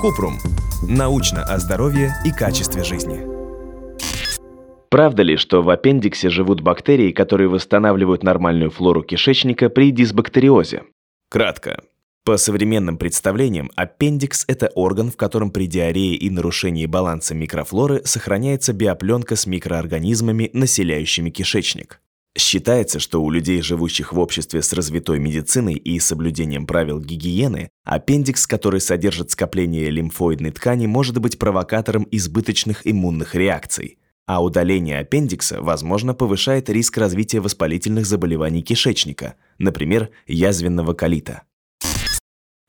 Купрум. Научно о здоровье и качестве жизни. Правда ли, что в аппендиксе живут бактерии, которые восстанавливают нормальную флору кишечника при дисбактериозе? Кратко. По современным представлениям, аппендикс – это орган, в котором при диарее и нарушении баланса микрофлоры сохраняется биопленка с микроорганизмами, населяющими кишечник. Считается, что у людей, живущих в обществе с развитой медициной и соблюдением правил гигиены, аппендикс, который содержит скопление лимфоидной ткани, может быть провокатором избыточных иммунных реакций а удаление аппендикса, возможно, повышает риск развития воспалительных заболеваний кишечника, например, язвенного колита.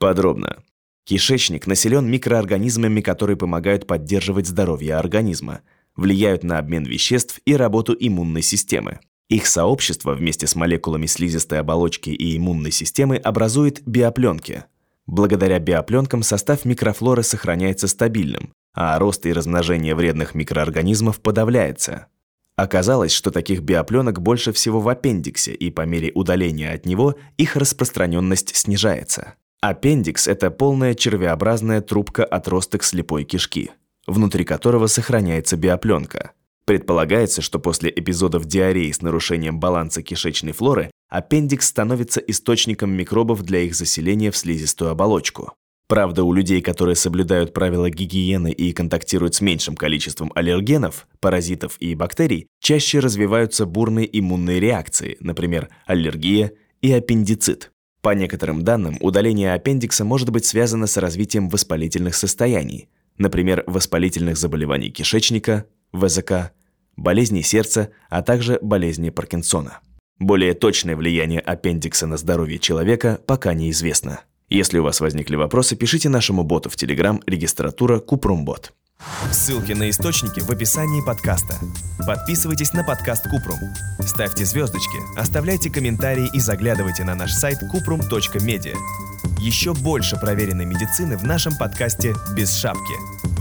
Подробно. Кишечник населен микроорганизмами, которые помогают поддерживать здоровье организма, влияют на обмен веществ и работу иммунной системы. Их сообщество вместе с молекулами слизистой оболочки и иммунной системы образует биопленки. Благодаря биопленкам состав микрофлоры сохраняется стабильным, а рост и размножение вредных микроорганизмов подавляется. Оказалось, что таких биопленок больше всего в аппендиксе, и по мере удаления от него их распространенность снижается. Аппендикс – это полная червеобразная трубка отросток слепой кишки, внутри которого сохраняется биопленка. Предполагается, что после эпизодов диареи с нарушением баланса кишечной флоры аппендикс становится источником микробов для их заселения в слизистую оболочку. Правда, у людей, которые соблюдают правила гигиены и контактируют с меньшим количеством аллергенов, паразитов и бактерий, чаще развиваются бурные иммунные реакции, например, аллергия и аппендицит. По некоторым данным, удаление аппендикса может быть связано с развитием воспалительных состояний, например, воспалительных заболеваний кишечника, ВЗК, болезней сердца, а также болезни Паркинсона. Более точное влияние аппендикса на здоровье человека пока неизвестно. Если у вас возникли вопросы, пишите нашему боту в Telegram регистратура Купрумбот. Ссылки на источники в описании подкаста. Подписывайтесь на подкаст Купрум. Ставьте звездочки, оставляйте комментарии и заглядывайте на наш сайт kuprum.media. Еще больше проверенной медицины в нашем подкасте «Без шапки».